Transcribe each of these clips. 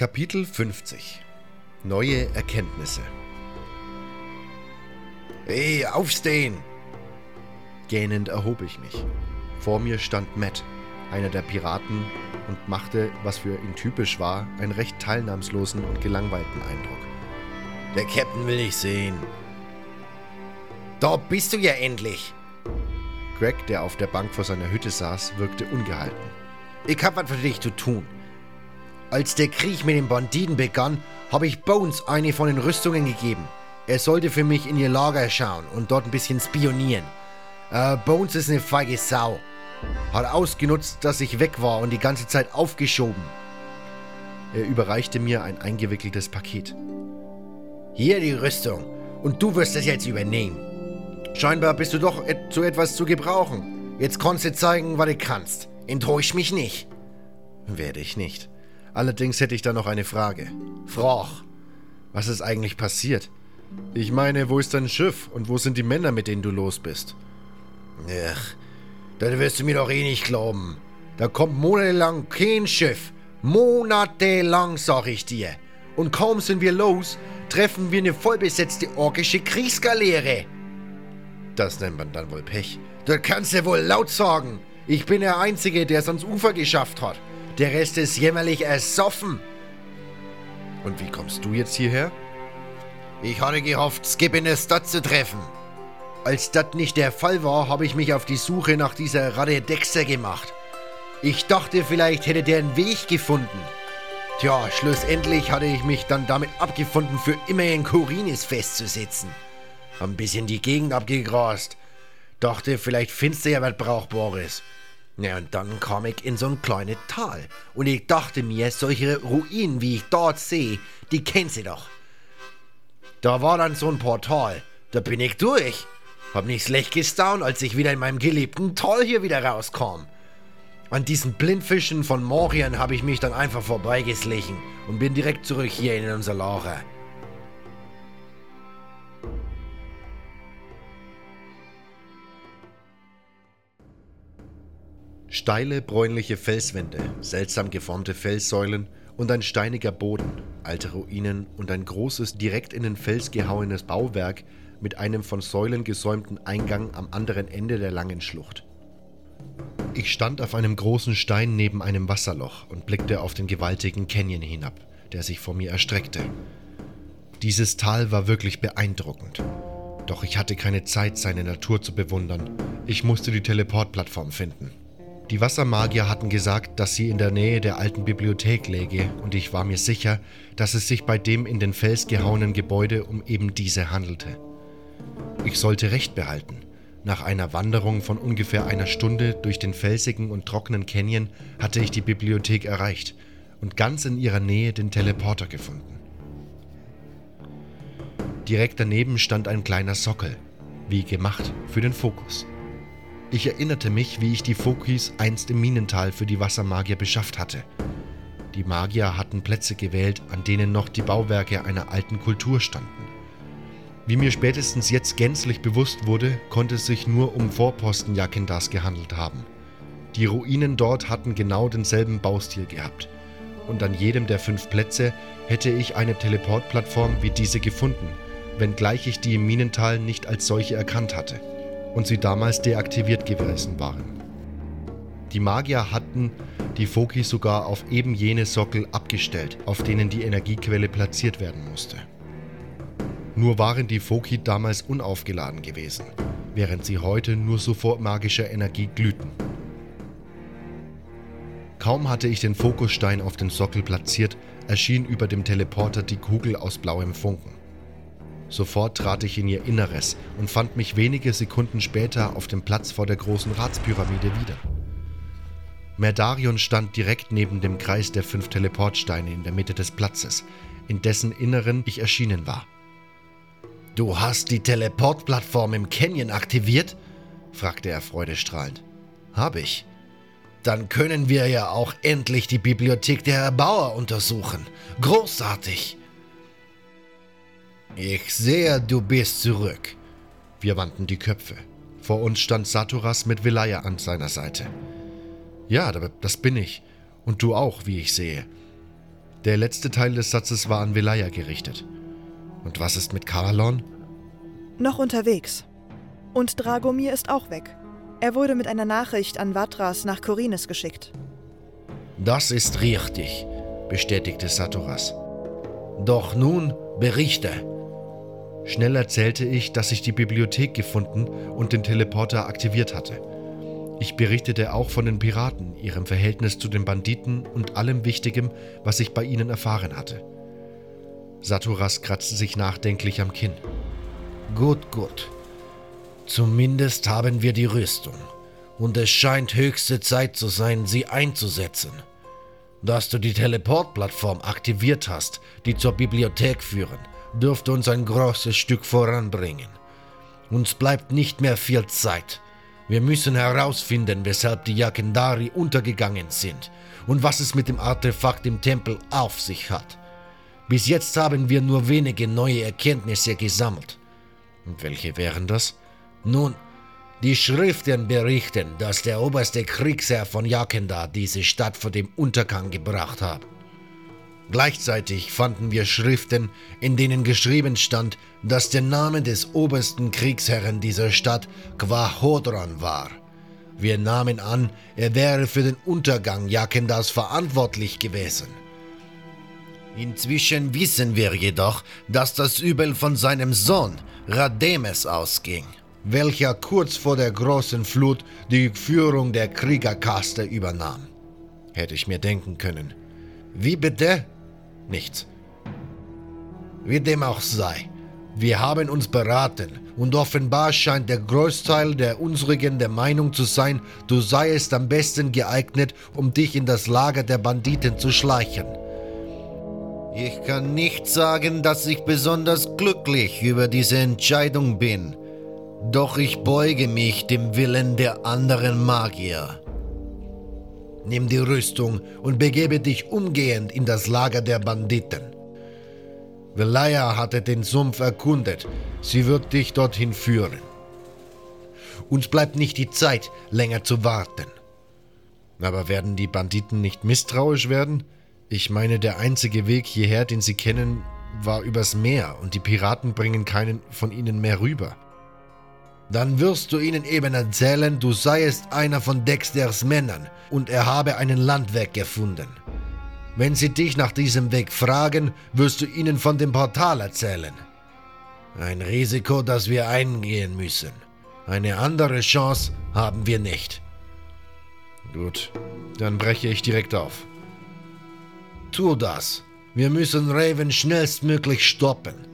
Kapitel 50 Neue Erkenntnisse Hey, aufstehen! Gähnend erhob ich mich. Vor mir stand Matt, einer der Piraten, und machte, was für ihn typisch war, einen recht teilnahmslosen und gelangweilten Eindruck. Der Captain will dich sehen. Da bist du ja endlich! Greg, der auf der Bank vor seiner Hütte saß, wirkte ungehalten. Ich hab was für dich zu tun. Als der Krieg mit den Banditen begann, habe ich Bones eine von den Rüstungen gegeben. Er sollte für mich in ihr Lager schauen und dort ein bisschen spionieren. Äh, Bones ist eine feige Sau. Hat ausgenutzt, dass ich weg war und die ganze Zeit aufgeschoben. Er überreichte mir ein eingewickeltes Paket. Hier die Rüstung und du wirst es jetzt übernehmen. Scheinbar bist du doch et zu etwas zu gebrauchen. Jetzt kannst du zeigen, was du kannst. Enttäusch mich nicht. Werde ich nicht. Allerdings hätte ich da noch eine Frage. Froch. Was ist eigentlich passiert? Ich meine, wo ist dein Schiff und wo sind die Männer, mit denen du los bist? Ach, das wirst du mir doch eh nicht glauben. Da kommt monatelang kein Schiff. Monatelang, sag ich dir. Und kaum sind wir los, treffen wir eine vollbesetzte orkische Kriegsgaleere. Das nennt man dann wohl Pech. Das kannst du wohl laut sagen. Ich bin der Einzige, der es ans Ufer geschafft hat. Der Rest ist jämmerlich ersoffen. Und wie kommst du jetzt hierher? Ich hatte gehofft, Skip in der Stadt zu treffen. Als das nicht der Fall war, habe ich mich auf die Suche nach dieser Radde Dexter gemacht. Ich dachte, vielleicht hätte der einen Weg gefunden. Tja, schlussendlich hatte ich mich dann damit abgefunden, für immer in Korinis festzusitzen. Hab ein bisschen die Gegend abgegrast. Dachte, vielleicht findest du ja was Brauchbares. Ja, und dann kam ich in so ein kleines Tal. Und ich dachte mir, solche Ruinen, wie ich dort sehe, die kennst du doch. Da war dann so ein Portal. Da bin ich durch. Hab nicht schlecht gestaunt, als ich wieder in meinem geliebten Tal hier wieder rauskam. An diesen Blindfischen von Morian habe ich mich dann einfach vorbeigeschlichen und bin direkt zurück hier in unser Lager. Steile, bräunliche Felswände, seltsam geformte Felssäulen und ein steiniger Boden, alte Ruinen und ein großes, direkt in den Fels gehauenes Bauwerk mit einem von Säulen gesäumten Eingang am anderen Ende der langen Schlucht. Ich stand auf einem großen Stein neben einem Wasserloch und blickte auf den gewaltigen Canyon hinab, der sich vor mir erstreckte. Dieses Tal war wirklich beeindruckend. Doch ich hatte keine Zeit, seine Natur zu bewundern. Ich musste die Teleportplattform finden. Die Wassermagier hatten gesagt, dass sie in der Nähe der alten Bibliothek läge, und ich war mir sicher, dass es sich bei dem in den Fels gehauenen Gebäude um eben diese handelte. Ich sollte Recht behalten. Nach einer Wanderung von ungefähr einer Stunde durch den felsigen und trockenen Canyon hatte ich die Bibliothek erreicht und ganz in ihrer Nähe den Teleporter gefunden. Direkt daneben stand ein kleiner Sockel, wie gemacht für den Fokus. Ich erinnerte mich, wie ich die Fokis einst im Minental für die Wassermagier beschafft hatte. Die Magier hatten Plätze gewählt, an denen noch die Bauwerke einer alten Kultur standen. Wie mir spätestens jetzt gänzlich bewusst wurde, konnte es sich nur um Vorposten Jakendas gehandelt haben. Die Ruinen dort hatten genau denselben Baustil gehabt. Und an jedem der fünf Plätze hätte ich eine Teleportplattform wie diese gefunden, wenngleich ich die im Minental nicht als solche erkannt hatte und sie damals deaktiviert gewesen waren. Die Magier hatten die Foki sogar auf eben jene Sockel abgestellt, auf denen die Energiequelle platziert werden musste. Nur waren die Foki damals unaufgeladen gewesen, während sie heute nur so vor magischer Energie glühten. Kaum hatte ich den Fokusstein auf den Sockel platziert, erschien über dem Teleporter die Kugel aus blauem Funken. Sofort trat ich in ihr Inneres und fand mich wenige Sekunden später auf dem Platz vor der großen Ratspyramide wieder. Merdarion stand direkt neben dem Kreis der fünf Teleportsteine in der Mitte des Platzes, in dessen Inneren ich erschienen war. Du hast die Teleportplattform im Canyon aktiviert? fragte er freudestrahlend. Hab ich. Dann können wir ja auch endlich die Bibliothek der Erbauer untersuchen. Großartig! Ich sehe, du bist zurück. Wir wandten die Köpfe. Vor uns stand Saturas mit Velaya an seiner Seite. Ja, das bin ich. Und du auch, wie ich sehe. Der letzte Teil des Satzes war an Velaya gerichtet. Und was ist mit Karalon? Noch unterwegs. Und Dragomir ist auch weg. Er wurde mit einer Nachricht an Vatras nach Korines geschickt. Das ist richtig, bestätigte Saturas. Doch nun berichte. Schnell erzählte ich, dass ich die Bibliothek gefunden und den Teleporter aktiviert hatte. Ich berichtete auch von den Piraten, ihrem Verhältnis zu den Banditen und allem Wichtigem, was ich bei ihnen erfahren hatte. Saturas kratzte sich nachdenklich am Kinn. Gut, gut. Zumindest haben wir die Rüstung. Und es scheint höchste Zeit zu sein, sie einzusetzen. Dass du die Teleportplattform aktiviert hast, die zur Bibliothek führen, dürfte uns ein großes Stück voranbringen. Uns bleibt nicht mehr viel Zeit. Wir müssen herausfinden, weshalb die Yakendari untergegangen sind und was es mit dem Artefakt im Tempel auf sich hat. Bis jetzt haben wir nur wenige neue Erkenntnisse gesammelt. Und welche wären das? Nun, die Schriften berichten, dass der oberste Kriegsherr von Jakendar diese Stadt vor dem Untergang gebracht hat. Gleichzeitig fanden wir Schriften, in denen geschrieben stand, dass der Name des obersten Kriegsherren dieser Stadt Quahodron war. Wir nahmen an, er wäre für den Untergang Jakendas verantwortlich gewesen. Inzwischen wissen wir jedoch, dass das Übel von seinem Sohn Rademes ausging, welcher kurz vor der großen Flut die Führung der Kriegerkaste übernahm. Hätte ich mir denken können. Wie bitte? Nichts. Wie dem auch sei. Wir haben uns beraten und offenbar scheint der Großteil der unsrigen der Meinung zu sein, du seiest am besten geeignet, um dich in das Lager der Banditen zu schleichen. Ich kann nicht sagen, dass ich besonders glücklich über diese Entscheidung bin, doch ich beuge mich dem Willen der anderen Magier. Nimm die Rüstung und begebe dich umgehend in das Lager der Banditen. Velaya hatte den Sumpf erkundet. Sie wird dich dorthin führen. Uns bleibt nicht die Zeit, länger zu warten. Aber werden die Banditen nicht misstrauisch werden? Ich meine, der einzige Weg hierher, den sie kennen, war übers Meer und die Piraten bringen keinen von ihnen mehr rüber. Dann wirst du ihnen eben erzählen, du seiest einer von Dexters Männern und er habe einen Landweg gefunden. Wenn sie dich nach diesem Weg fragen, wirst du ihnen von dem Portal erzählen. Ein Risiko, das wir eingehen müssen. Eine andere Chance haben wir nicht. Gut, dann breche ich direkt auf. Tu das. Wir müssen Raven schnellstmöglich stoppen.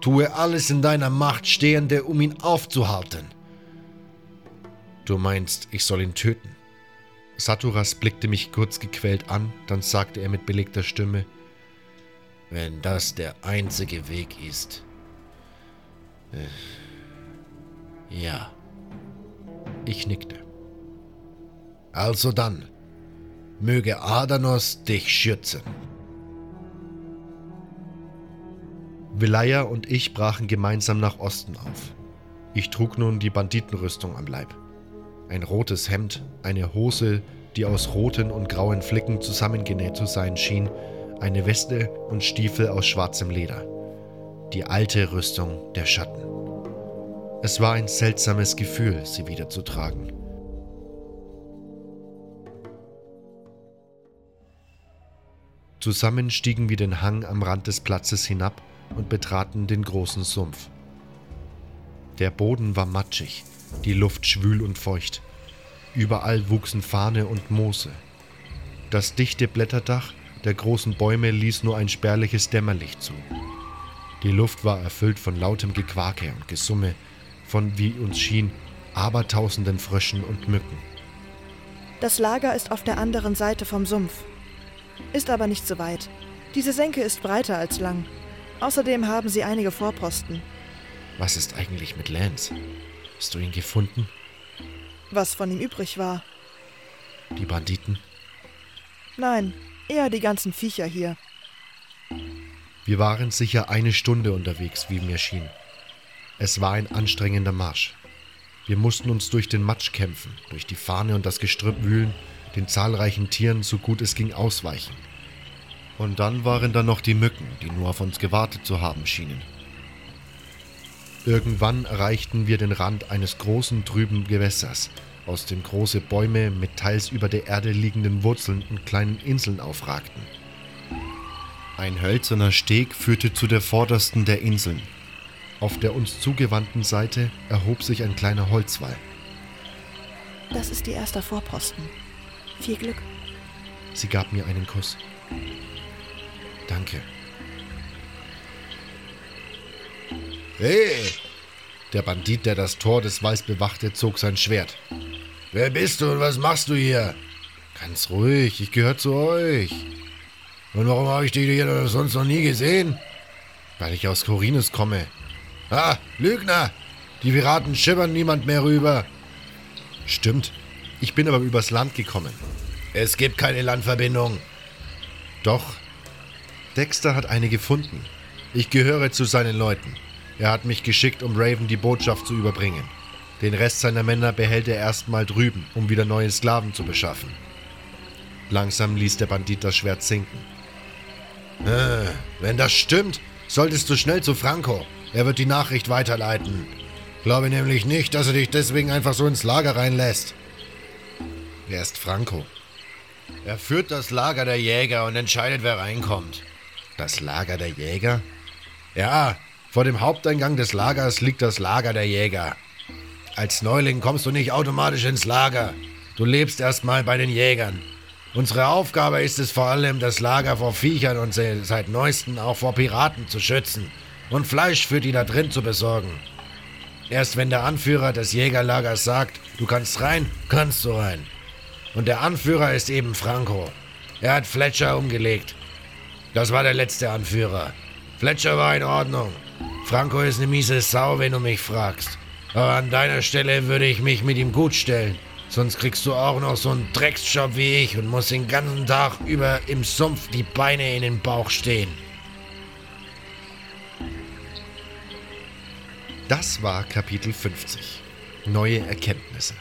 Tue alles in deiner Macht Stehende, um ihn aufzuhalten. Du meinst, ich soll ihn töten? Saturas blickte mich kurz gequält an, dann sagte er mit belegter Stimme, Wenn das der einzige Weg ist. Äh, ja. Ich nickte. Also dann, möge Adanos dich schützen. Velaya und ich brachen gemeinsam nach Osten auf. Ich trug nun die Banditenrüstung am Leib ein rotes Hemd, eine Hose, die aus roten und grauen Flicken zusammengenäht zu sein schien, eine Weste und Stiefel aus schwarzem Leder. Die alte Rüstung der Schatten. Es war ein seltsames Gefühl, sie wieder zu tragen. Zusammen stiegen wir den Hang am Rand des Platzes hinab und betraten den großen Sumpf. Der Boden war matschig, die Luft schwül und feucht. Überall wuchsen Fahne und Moose. Das dichte Blätterdach der großen Bäume ließ nur ein spärliches Dämmerlicht zu. Die Luft war erfüllt von lautem Gequake und Gesumme, von, wie uns schien, abertausenden Fröschen und Mücken. Das Lager ist auf der anderen Seite vom Sumpf. Ist aber nicht so weit. Diese Senke ist breiter als lang. Außerdem haben sie einige Vorposten. Was ist eigentlich mit Lance? Hast du ihn gefunden? Was von ihm übrig war. Die Banditen? Nein, eher die ganzen Viecher hier. Wir waren sicher eine Stunde unterwegs, wie mir schien. Es war ein anstrengender Marsch. Wir mussten uns durch den Matsch kämpfen, durch die Fahne und das Gestrüpp wühlen, den zahlreichen Tieren so gut es ging ausweichen. Und dann waren da noch die Mücken, die nur auf uns gewartet zu haben schienen. Irgendwann erreichten wir den Rand eines großen trüben Gewässers, aus dem große Bäume mit teils über der Erde liegenden Wurzeln und kleinen Inseln aufragten. Ein hölzerner Steg führte zu der vordersten der Inseln. Auf der uns zugewandten Seite erhob sich ein kleiner Holzwall. Das ist die erste Vorposten. Viel Glück. Sie gab mir einen Kuss. Danke. Hey, Der Bandit, der das Tor des Walls bewachte, zog sein Schwert. wer bist du und was machst du hier? Ganz ruhig, ich gehöre zu euch. Und warum habe ich dich hier sonst noch nie gesehen? Weil ich aus Korinus komme. Ah, Lügner! Die Piraten schippern niemand mehr rüber. Stimmt. Ich bin aber übers Land gekommen. Es gibt keine Landverbindung. Doch. Dexter hat eine gefunden. Ich gehöre zu seinen Leuten. Er hat mich geschickt, um Raven die Botschaft zu überbringen. Den Rest seiner Männer behält er erstmal drüben, um wieder neue Sklaven zu beschaffen. Langsam ließ der Bandit das Schwert sinken. Äh, wenn das stimmt, solltest du schnell zu Franco. Er wird die Nachricht weiterleiten. Glaube nämlich nicht, dass er dich deswegen einfach so ins Lager reinlässt. Wer ist Franco? Er führt das Lager der Jäger und entscheidet, wer reinkommt. Das Lager der Jäger? Ja, vor dem Haupteingang des Lagers liegt das Lager der Jäger. Als Neuling kommst du nicht automatisch ins Lager. Du lebst erstmal bei den Jägern. Unsere Aufgabe ist es vor allem, das Lager vor Viechern und se- seit neuestem auch vor Piraten zu schützen und Fleisch für die da drin zu besorgen. Erst wenn der Anführer des Jägerlagers sagt, du kannst rein, kannst du rein. Und der Anführer ist eben Franco. Er hat Fletcher umgelegt. Das war der letzte Anführer. Fletcher war in Ordnung. Franco ist eine miese Sau, wenn du mich fragst. Aber an deiner Stelle würde ich mich mit ihm gut stellen. Sonst kriegst du auch noch so einen Drecksjob wie ich und musst den ganzen Tag über im Sumpf die Beine in den Bauch stehen. Das war Kapitel 50. Neue Erkenntnisse.